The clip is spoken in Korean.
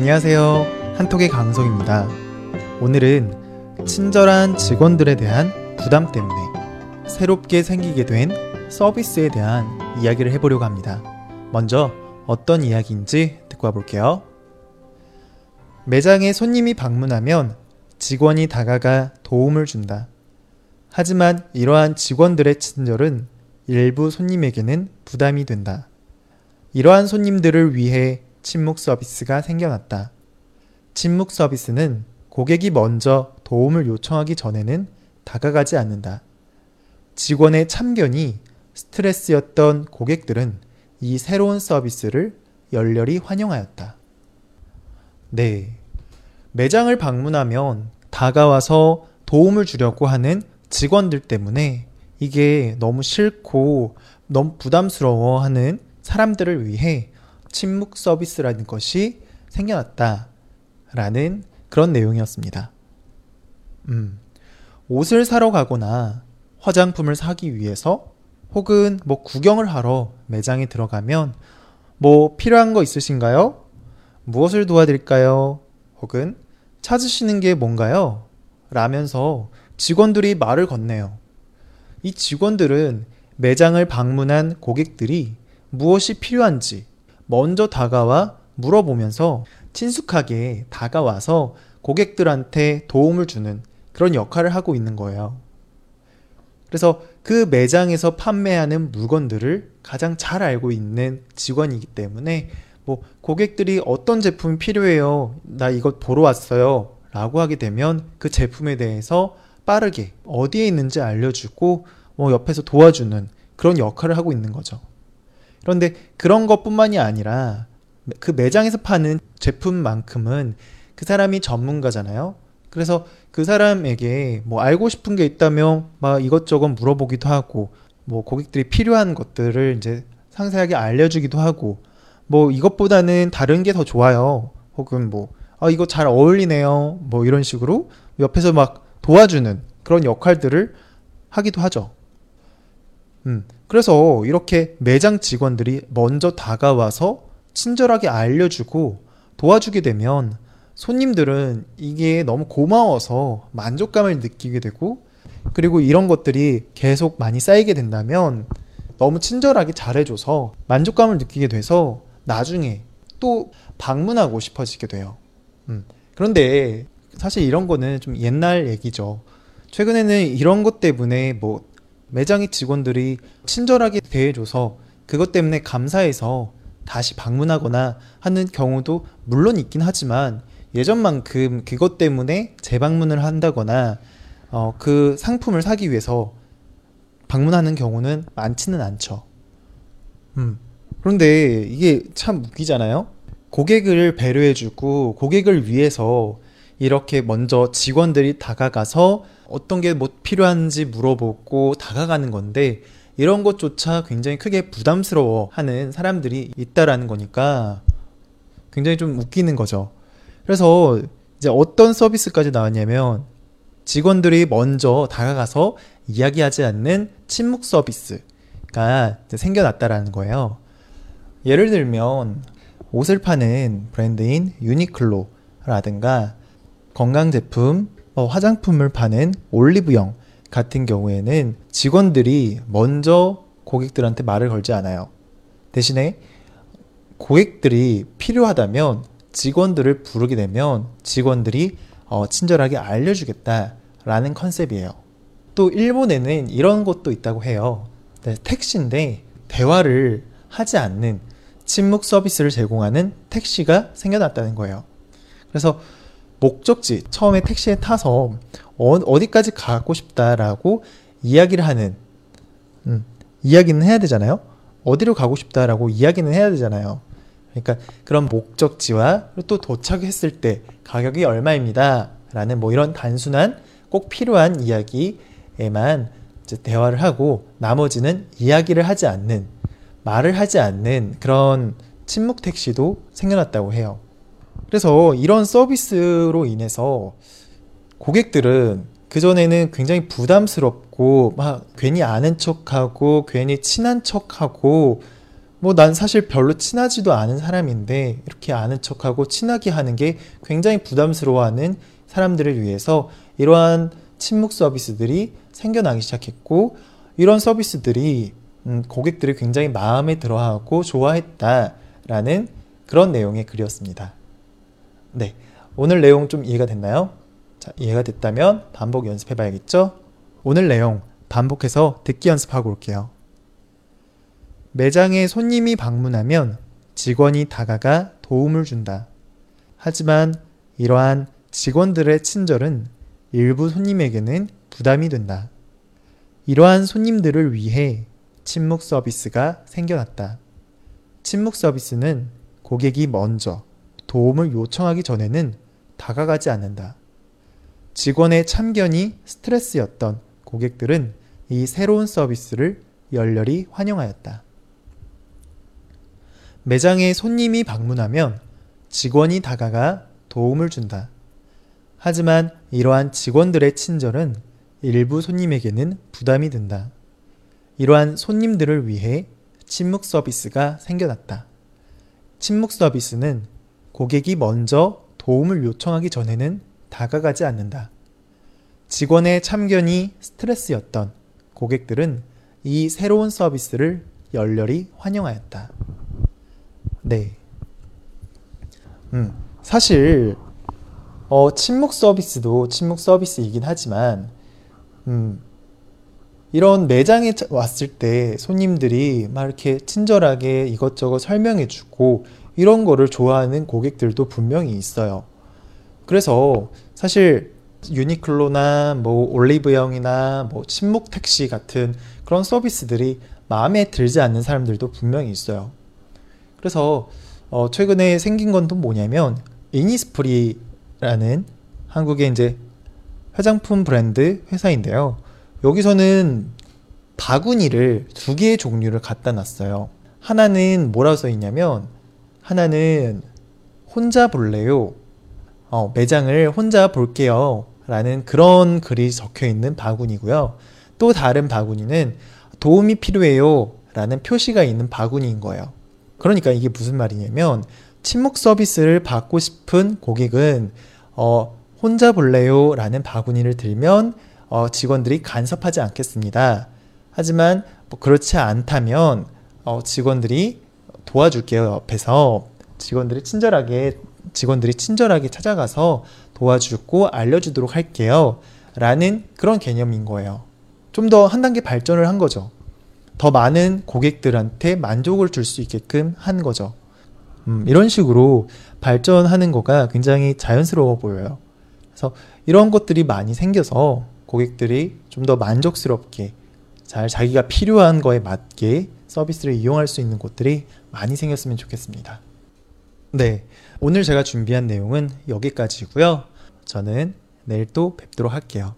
안녕하세요. 한톡의 강성입니다. 오늘은 친절한 직원들에 대한 부담 때문에 새롭게 생기게 된 서비스에 대한 이야기를 해보려고 합니다. 먼저 어떤 이야기인지 듣고 와볼게요. 매장에 손님이 방문하면 직원이 다가가 도움을 준다. 하지만 이러한 직원들의 친절은 일부 손님에게는 부담이 된다. 이러한 손님들을 위해 침묵 서비스가 생겨났다. 침묵 서비스는 고객이 먼저 도움을 요청하기 전에는 다가가지 않는다. 직원의 참견이 스트레스였던 고객들은 이 새로운 서비스를 열렬히 환영하였다. 네. 매장을 방문하면 다가와서 도움을 주려고 하는 직원들 때문에 이게 너무 싫고 너무 부담스러워 하는 사람들을 위해 침묵 서비스라는 것이 생겨났다. 라는 그런 내용이었습니다. 음, 옷을 사러 가거나 화장품을 사기 위해서 혹은 뭐 구경을 하러 매장에 들어가면 뭐 필요한 거 있으신가요? 무엇을 도와드릴까요? 혹은 찾으시는 게 뭔가요? 라면서 직원들이 말을 건네요. 이 직원들은 매장을 방문한 고객들이 무엇이 필요한지 먼저 다가와 물어보면서 친숙하게 다가와서 고객들한테 도움을 주는 그런 역할을 하고 있는 거예요. 그래서 그 매장에서 판매하는 물건들을 가장 잘 알고 있는 직원이기 때문에 뭐 고객들이 어떤 제품이 필요해요. 나 이것 보러 왔어요. 라고 하게 되면 그 제품에 대해서 빠르게 어디에 있는지 알려주고 뭐 옆에서 도와주는 그런 역할을 하고 있는 거죠. 그런데 그런 것뿐만이 아니라 그 매장에서 파는 제품만큼은 그 사람이 전문가잖아요. 그래서 그 사람에게 뭐 알고 싶은 게 있다면 막 이것저것 물어보기도 하고 뭐 고객들이 필요한 것들을 이제 상세하게 알려주기도 하고 뭐 이것보다는 다른 게 더 좋아요. 혹은 뭐 아, 이거 잘 어울리네요. 뭐 이런 식으로 옆에서 막 도와주는 그런 역할들을 하기도 하죠. 음, 그래서 이렇게 매장 직원들이 먼저 다가와서 친절하게 알려주고 도와주게 되면 손님들은 이게 너무 고마워서 만족감을 느끼게 되고 그리고 이런 것들이 계속 많이 쌓이게 된다면 너무 친절하게 잘해줘서 만족감을 느끼게 돼서 나중에 또 방문하고 싶어지게 돼요. 음. 그런데 사실 이런 거는 좀 옛날 얘기죠. 최근에는 이런 것 때문에 뭐 매장의 직원들이 친절하게 대해줘서 그것 때문에 감사해서 다시 방문하거나 하는 경우도 물론 있긴 하지만 예전만큼 그것 때문에 재방문을 한다거나 어, 그 상품을 사기 위해서 방문하는 경우는 많지는 않죠. 음. 그런데 이게 참 웃기잖아요. 고객을 배려해주고 고객을 위해서 이렇게 먼저 직원들이 다가가서 어떤 게 뭐 필요한지 물어보고 다가가는 건데 이런 것조차 굉장히 크게 부담스러워 하는 사람들이 있다라는 거니까 굉장히 좀 웃기는 거죠. 그래서 이제 어떤 서비스까지 나왔냐면 직원들이 먼저 다가가서 이야기하지 않는 침묵 서비스가 생겨났다라는 거예요. 예를 들면 옷을 파는 브랜드인 유니클로라든가 건강 제품, 어, 화장품을 파는 올리브영 같은 경우에는 직원들이 먼저 고객들한테 말을 걸지 않아요. 대신에 고객들이 필요하다면 직원들을 부르게 되면 직원들이 어, 친절하게 알려주겠다라는 컨셉이에요. 또 일본에는 이런 것도 있다고 해요. 네, 택시인데 대화를 하지 않는 침묵 서비스를 제공하는 택시가 생겨났다는 거예요. 그래서 목적지, 처음에 택시에 타서 어, 디까지 가고 싶다라고 이야기를 하는, 음, 이야기는 해야 되잖아요? 어디로 가고 싶다라고 이야기는 해야 되잖아요. 그러니까 그런 목적지와 또 도착했을 때 가격이 얼마입니다. 라는 뭐 이런 단순한 꼭 필요한 이야기에만 대화를 하고 나머지는 이야기를 하지 않는 말을 하지 않는 그런 침묵 택시도 생겨났다고 해요. 그래서 이런 서비스로 인해서 고객들은 그전에는 굉장히 부담스럽고 막 괜히 아는 척하고 괜히 친한 척하고 뭐 난 사실 별로 친하지도 않은 사람인데 이렇게 아는 척하고 친하게 하는 게 굉장히 부담스러워하는 사람들을 위해서 이러한 침묵 서비스들이 생겨나기 시작했고 이런 서비스들이 음, 고객들이 굉장히 마음에 들어하고 좋아했다라는 그런 내용의 글이었습니다. 네. 오늘 내용 좀 이해가 됐나요? 자, 이해가 됐다면 반복 연습해 봐야겠죠? 오늘 내용 반복해서 듣기 연습하고 올게요. 매장에 손님이 방문하면 직원이 다가가 도움을 준다. 하지만 이러한 직원들의 친절은 일부 손님에게는 부담이 된다. 이러한 손님들을 위해 침묵 서비스가 생겨났다. 침묵 서비스는 고객이 먼저 도움을 요청하기 전에는 다가가지 않는다. 직원의 참견이 스트레스였던 고객들은 이 새로운 서비스를 열렬히 환영하였다. 매장에 손님이 방문하면 직원이 다가가 도움을 준다. 하지만 이러한 직원들의 친절은 일부 손님에게는 부담이 된다. 이러한 손님들을 위해 침묵 서비스가 생겨났다. 침묵 서비스는 고객이 먼저 도움을 요청하기 전에는 다가가지 않는다. 직원의 참견이 스트레스였던 고객들은 이 새로운 서비스를 열렬히 환영하였다. 네. 음, 사실, 어, 침묵 서비스도 침묵 서비스이긴 하지만, 음, 이런 매장에 왔을 때 손님들이 막 이렇게 친절하게 이것저것 설명해 주고 이런 거를 좋아하는 고객들도 분명히 있어요. 그래서 사실 유니클로나 뭐 올리브영이나 뭐 침묵 택시 같은 그런 서비스들이 마음에 들지 않는 사람들도 분명히 있어요. 그래서 어 최근에 생긴 건 또 뭐냐면 이니스프리라는 한국의 이제 화장품 브랜드 회사인데요. 여기서는 바구니를 두 개의 종류를 갖다 놨어요. 하나는 뭐라고 써 있냐면 하나는 혼자 볼래요. 어, 매장을 혼자 볼게요. 라는 그런 글이 적혀 있는 바구니고요. 또 다른 바구니는 도움이 필요해요. 라는 표시가 있는 바구니인 거예요. 그러니까 이게 무슨 말이냐면 침묵 서비스를 받고 싶은 고객은 어, 혼자 볼래요? 라는 바구니를 들면 어, 직원들이 간섭하지 않겠습니다. 하지만 뭐 그렇지 않다면 어, 직원들이 도와줄게요. 옆에서 직원들이 친절하게 직원들이 친절하게 찾아가서 도와주고 알려주도록 할게요. 라는 그런 개념인 거예요. 좀 더 한 단계 발전을 한 거죠. 더 많은 고객들한테 만족을 줄 수 있게끔 한 거죠. 음, 이런 식으로 발전하는 거가 굉장히 자연스러워 보여요. 그래서 이런 것들이 많이 생겨서 고객들이 좀 더 만족스럽게 잘 자기가 필요한 거에 맞게 서비스를 이용할 수 있는 곳들이 많이 생겼으면 좋겠습니다. 네. 오늘 제가 준비한 내용은 여기까지고요. 저는 내일 또 뵙도록 할게요.